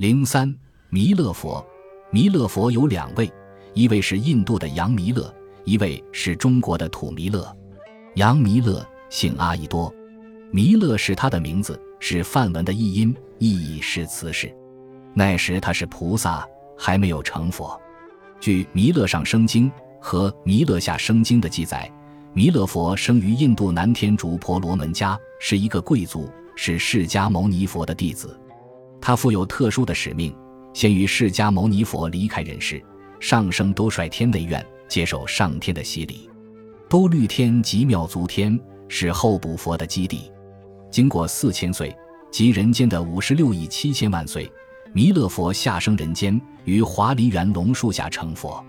零三弥勒佛，弥勒佛有两位，一位是印度的杨弥勒，一位是中国的土弥勒。杨弥勒姓阿逸多，弥勒是他的名字，是梵文的译音，意义是慈氏。那时他是菩萨，还没有成佛。据《弥勒上生经》和《弥勒下生经》的记载，弥勒佛生于印度南天竺婆罗门家，是一个贵族，是释迦牟尼佛的弟子。他负有特殊的使命，先于释迦牟尼佛离开人世，上升兜率天内院，接受上天的洗礼。兜率天即妙足天，是候补佛的基地。经过四千岁，即人间的五十六亿七千万岁。弥勒佛下生人间，于华梨园龙树下成佛。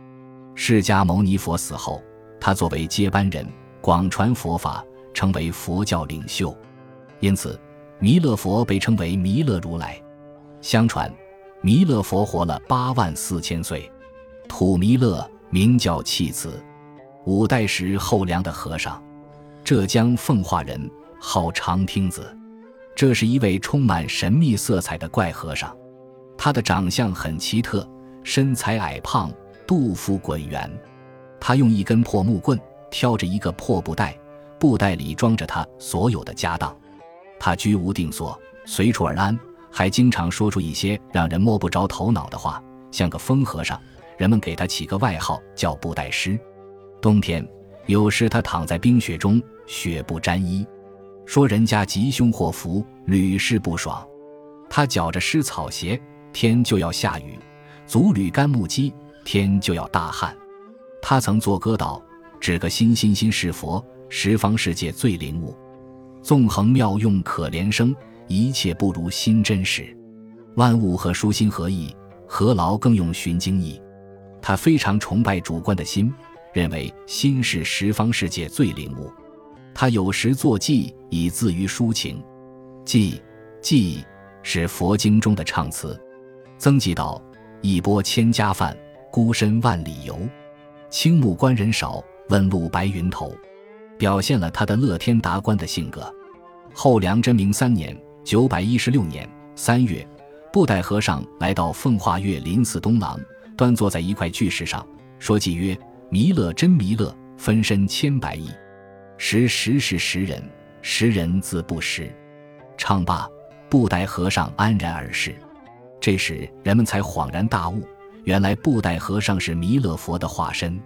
释迦牟尼佛死后，他作为接班人，广传佛法，成为佛教领袖。因此，弥勒佛被称为弥勒如来。相传，弥勒佛活了八万四千岁。土弥勒名叫弃子，五代时后梁的和尚，浙江奉化人，号长听子。这是一位充满神秘色彩的怪和尚。他的长相很奇特，身材矮胖，肚腹滚圆。他用一根破木棍挑着一个破布袋，布袋里装着他所有的家当。他居无定所，随处而安，还经常说出一些让人摸不着头脑的话，像个疯和尚。人们给他起个外号叫布袋师。冬天有时他躺在冰雪中，雪不沾衣，说人家吉凶祸福，屡试不爽。他脚着湿草鞋。天就要下雨，足履干木屐，天就要大旱。他曾作歌道：“指个心心心是佛，十方世界最灵物。纵横妙用可怜生，一切不如心真实。万物和舒心合意，何劳更用寻经意？”他非常崇拜主观的心，认为心是十方世界最灵物。他有时作偈以自于抒情，偈偈是佛经中的唱词。曾记道：“一钵千家饭，孤身万里游。青木关人少，问路白云头。”表现了他的乐天达观的性格。后梁真明三年（九百一十六年）三月，布袋和尚来到奉化岳林寺东廊，端坐在一块巨石上，说偈曰：“弥勒真弥勒，分身千百亿。识时是识人，识人自不识。”唱罢，布袋和尚安然而逝。这时，人们才恍然大悟，原来布袋和尚是弥勒佛的化身。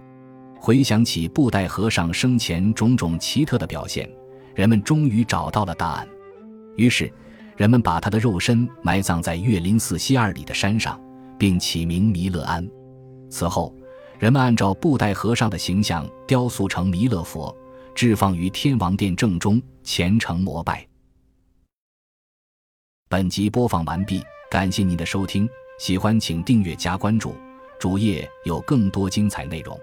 回想起布袋和尚生前种种奇特的表现，人们终于找到了答案。于是，人们把他的肉身埋葬在岳林寺西二里的山上，并起名弥勒庵。此后，人们按照布袋和尚的形象雕塑成弥勒佛，置放于天王殿正中，虔诚膜拜。本集播放完毕。感谢您的收听，喜欢请订阅加关注，主页有更多精彩内容。